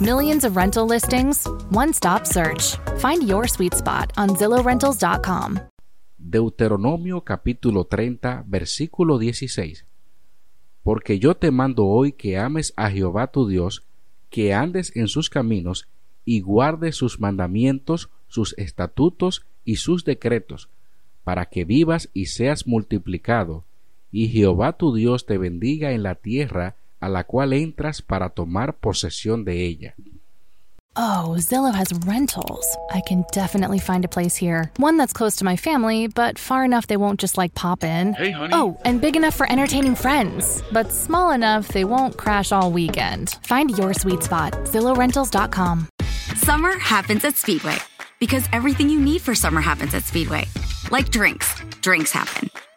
Millions of rental listings, one stop search. Find your sweet spot on ZillowRentals.com. Deuteronomio capítulo 30, versículo 16. Porque yo te mando hoy que ames a Jehová tu Dios, que andes en sus caminos y guardes sus mandamientos, sus estatutos y sus decretos, para que vivas y seas multiplicado, y Jehová tu Dios te bendiga en la tierra a la cual entras para tomar posesión de ella. Oh, Zillow has rentals. I can definitely find a place here. One that's close to my family, but far enough they won't just like pop in. Hey, honey. Oh, and big enough for entertaining friends, but small enough they won't crash all weekend. Find your sweet spot. ZillowRentals.com. Summer happens at Speedway because everything you need for summer happens at Speedway. Like drinks, drinks happen.